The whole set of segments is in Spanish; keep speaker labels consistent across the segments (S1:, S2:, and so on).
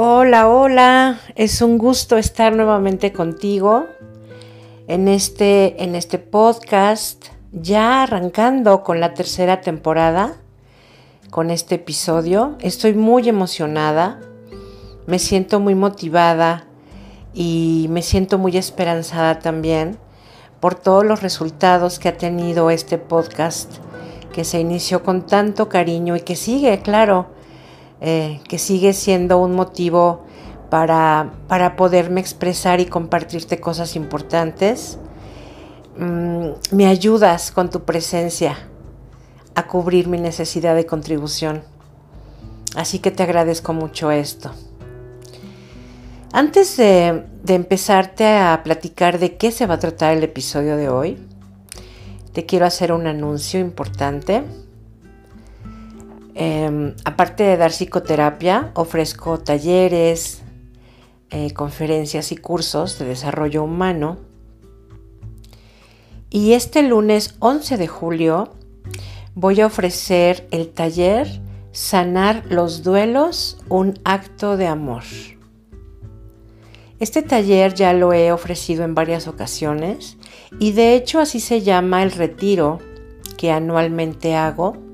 S1: Hola, hola, es un gusto estar nuevamente contigo en este, en este podcast, ya arrancando con la tercera temporada, con este episodio. Estoy muy emocionada, me siento muy motivada y me siento muy esperanzada también por todos los resultados que ha tenido este podcast que se inició con tanto cariño y que sigue, claro, eh, que sigue siendo un motivo para, para, poderme expresar y compartirte cosas importantes. Mm, me ayudas con tu presencia a cubrir mi necesidad de contribución. Así que te agradezco mucho esto. Antes de, de empezarte a platicar de qué se va a tratar el episodio de hoy, te quiero hacer un anuncio importante. Em, aparte de dar psicoterapia, ofrezco talleres, eh, conferencias y cursos de desarrollo humano. Y este lunes 11 de julio voy a ofrecer el taller Sanar los duelos, un acto de amor. Este taller ya lo he ofrecido en varias ocasiones y de hecho así se llama el retiro que anualmente hago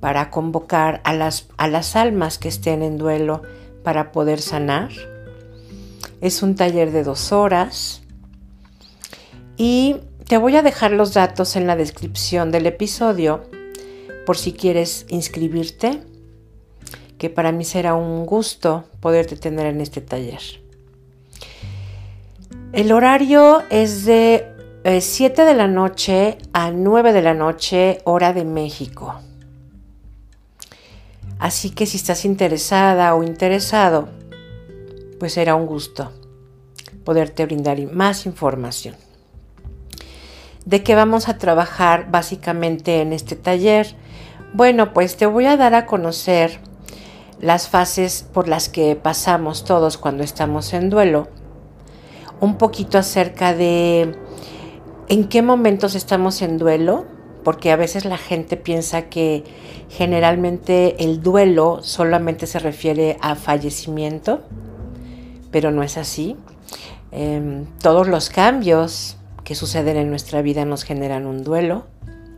S1: para convocar a las, a las almas que estén en duelo para poder sanar. Es un taller de dos horas y te voy a dejar los datos en la descripción del episodio por si quieres inscribirte, que para mí será un gusto poderte tener en este taller. El horario es de 7 eh, de la noche a 9 de la noche, hora de México. Así que si estás interesada o interesado, pues será un gusto poderte brindar más información. ¿De qué vamos a trabajar básicamente en este taller? Bueno, pues te voy a dar a conocer las fases por las que pasamos todos cuando estamos en duelo, un poquito acerca de en qué momentos estamos en duelo, porque a veces la gente piensa que generalmente el duelo solamente se refiere a fallecimiento, pero no es así. Em, todos los cambios que suceden en nuestra vida nos generan un duelo,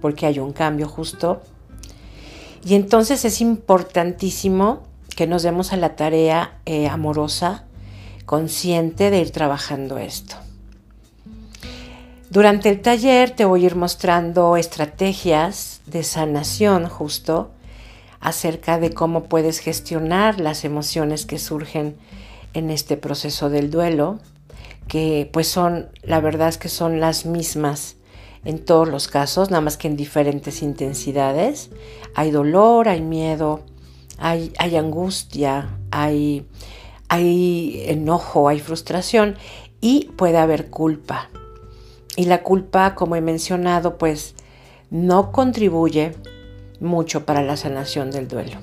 S1: porque hay un cambio justo. Y entonces es importantísimo que nos demos a la tarea eh, amorosa, consciente de ir trabajando esto. Durante el taller te voy a ir mostrando estrategias de sanación justo acerca de cómo puedes gestionar las emociones que surgen en este proceso del duelo, que pues son, la verdad es que son las mismas en todos los casos, nada más que en diferentes intensidades. Hay dolor, hay miedo, hay, angustia, hay enojo, hay frustración y puede haber culpa. Y la culpa, como he mencionado, pues no contribuye mucho para la sanación del duelo.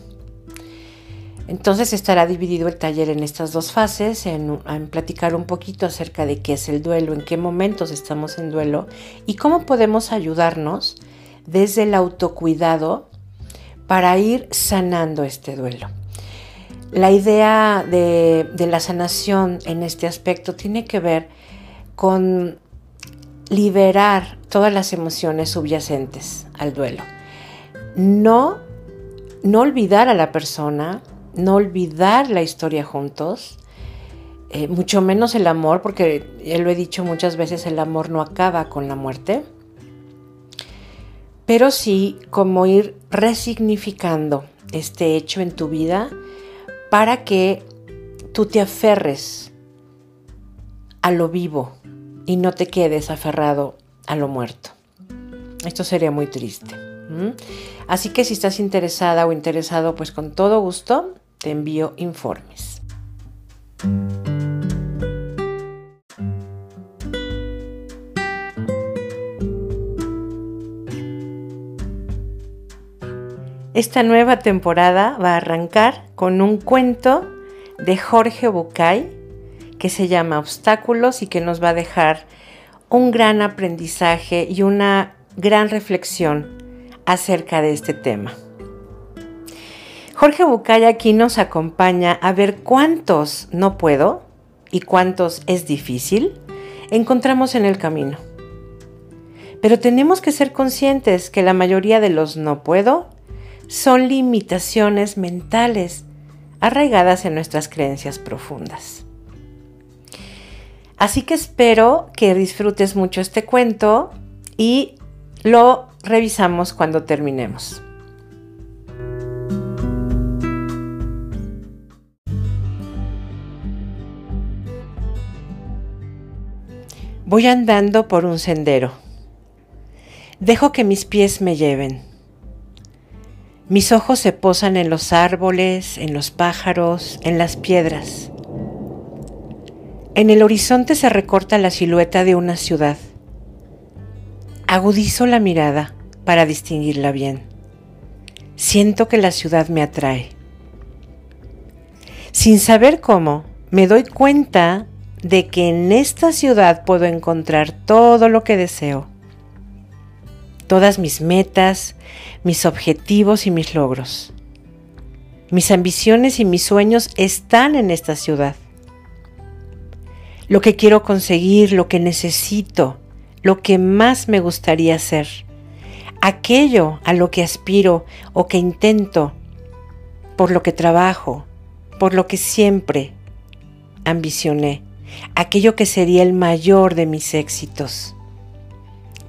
S1: Entonces estará dividido el taller en estas dos fases, en, platicar un poquito acerca de qué es el duelo, en qué momentos estamos en duelo y cómo podemos ayudarnos desde el autocuidado para ir sanando este duelo. La idea de la sanación en este aspecto tiene que ver con liberar todas las emociones subyacentes al duelo. No, no olvidar a la persona, no olvidar la historia juntos, eh, mucho menos el amor, porque ya lo he dicho muchas veces, el amor no acaba con la muerte, pero sí como ir resignificando este hecho en tu vida para que tú te aferres a lo vivo, y no te quedes aferrado a lo muerto. Esto sería muy triste. Así que si estás interesada o interesado, pues con todo gusto te envío informes. Esta nueva temporada va a arrancar con un cuento de Jorge Bucay que se llama Obstáculos y que nos va a dejar un gran aprendizaje y una gran reflexión acerca de este tema. Jorge Bucay aquí nos acompaña a ver cuántos no puedo y cuántos es difícil encontramos en el camino. Pero tenemos que ser conscientes que la mayoría de los no puedo son limitaciones mentales arraigadas en nuestras creencias profundas. Así que espero que disfrutes mucho este cuento y lo revisamos cuando terminemos. Voy andando por un sendero. Dejo que mis pies me lleven. Mis ojos se posan en los árboles, en los pájaros, en las piedras. En el horizonte se recorta la silueta de una ciudad. Agudizo la mirada para distinguirla bien. Siento que la ciudad me atrae. Sin saber cómo, me doy cuenta de que en esta ciudad puedo encontrar todo lo que deseo, todas mis metas, mis objetivos y mis logros. Mis ambiciones y mis sueños están en esta ciudad. Lo que quiero conseguir, lo que necesito, lo que más me gustaría hacer, aquello a lo que aspiro o que intento, por lo que trabajo, por lo que siempre ambicioné aquello que sería el mayor de mis éxitos.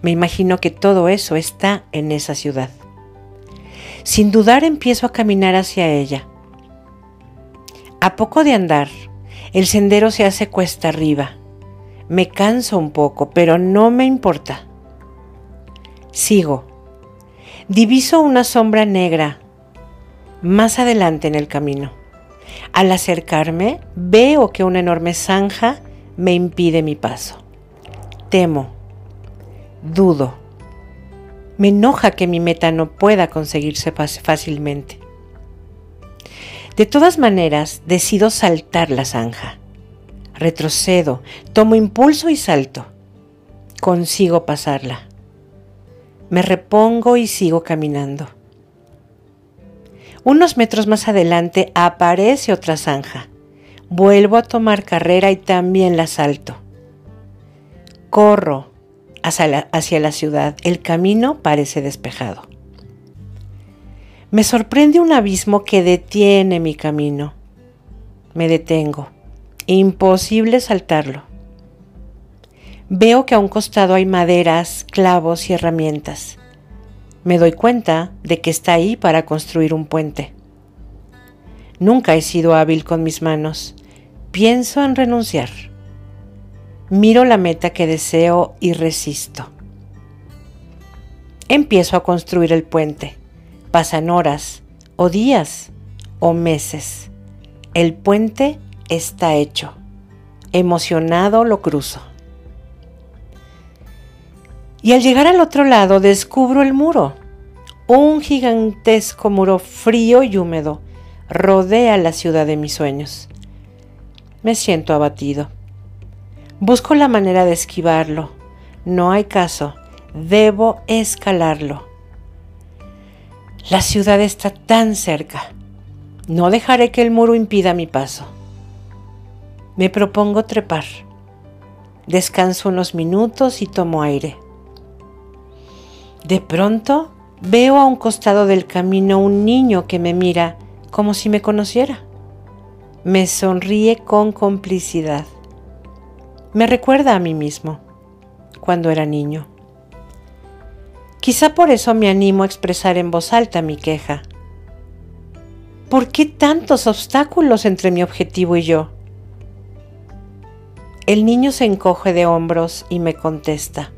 S1: Me imagino que todo eso está en esa ciudad. Sin dudar empiezo a caminar hacia ella. A poco de andar, el sendero se hace cuesta arriba. Me canso un poco, pero no me importa. Sigo. Diviso una sombra negra más adelante en el camino. Al acercarme, veo que una enorme zanja me impide mi paso. Temo, dudo. Me enoja que mi meta no pueda conseguirse fácilmente. De todas maneras, decido saltar la zanja. Retrocedo, tomo impulso y salto. Consigo pasarla. Me repongo y sigo caminando. Unos metros más adelante aparece otra zanja. Vuelvo a tomar carrera y también la salto. Corro hacia la, hacia la ciudad. El camino parece despejado. Me sorprende un abismo que detiene mi camino. Me detengo. Imposible saltarlo. Veo que a un costado hay maderas, clavos y herramientas me doy cuenta de que está ahí para construir un puente. Nunca he sido hábil con mis manos. Pienso en renunciar. Miro la meta que deseo y resisto. Empiezo a construir el puente. Pasan horas, o días, o meses. El puente está hecho. Emocionado lo cruzo. Y al llegar al otro lado descubro el muro. Un gigantesco muro frío y húmedo rodea la ciudad de mis sueños. Me siento abatido. Busco la manera de esquivarlo. No hay caso. Debo escalarlo. La ciudad está tan cerca. No dejaré que el muro impida mi paso. Me propongo trepar. Descanso unos minutos y tomo aire. De pronto veo a un costado del camino un niño que me mira como si me conociera. Me sonríe con complicidad. Me recuerda a mí mismo, cuando era niño. Quizá por eso me animo a expresar en voz alta mi queja. ¿Por qué tantos obstáculos entre mi objetivo y yo? El niño se encoge de hombros y me contesta.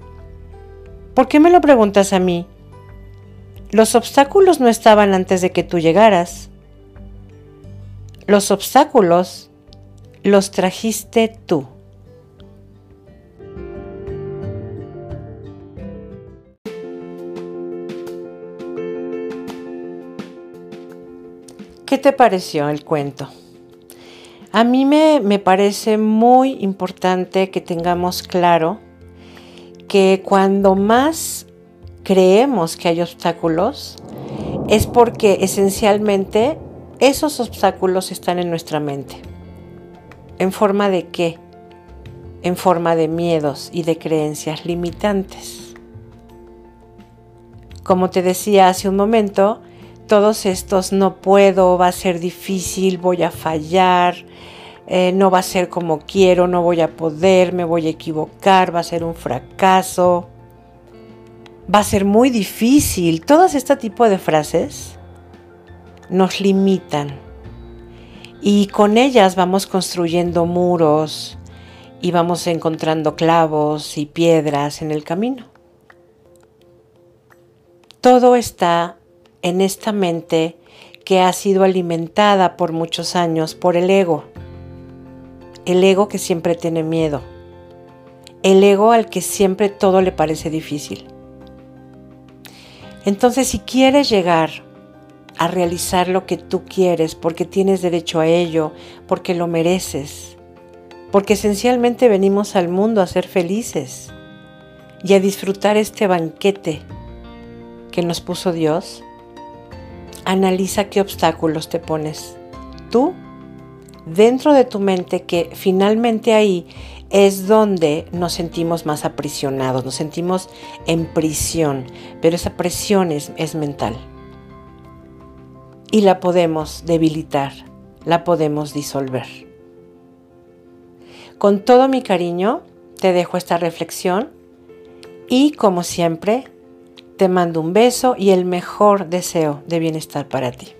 S1: ¿Por qué me lo preguntas a mí? Los obstáculos no estaban antes de que tú llegaras. Los obstáculos los trajiste tú. ¿Qué te pareció el cuento? A mí me, me parece muy importante que tengamos claro que cuando más creemos que hay obstáculos es porque esencialmente Esos obstáculos están en nuestra mente. ¿En forma de qué? En forma de miedos y de creencias limitantes. Como te decía hace un momento, todos estos no puedo, va a ser difícil, voy a fallar, eh, no va a ser como quiero, no voy a poder, me voy a equivocar, va a ser un fracaso, va a ser muy difícil. Todos este tipo de frases nos limitan y con ellas vamos construyendo muros y vamos encontrando clavos y piedras en el camino. Todo está en esta mente que ha sido alimentada por muchos años por el ego. El ego que siempre tiene miedo. El ego al que siempre todo le parece difícil. Entonces, si quieres llegar a realizar lo que tú quieres, porque tienes derecho a ello, porque lo mereces, porque esencialmente venimos al mundo a ser felices y a disfrutar este banquete que nos puso Dios, analiza qué obstáculos te pones tú dentro de tu mente que finalmente ahí es donde nos sentimos más aprisionados, nos sentimos en prisión, pero esa presión es, es mental y la podemos debilitar, la podemos disolver. Con todo mi cariño te dejo esta reflexión y como siempre te mando un beso y el mejor deseo de bienestar para ti.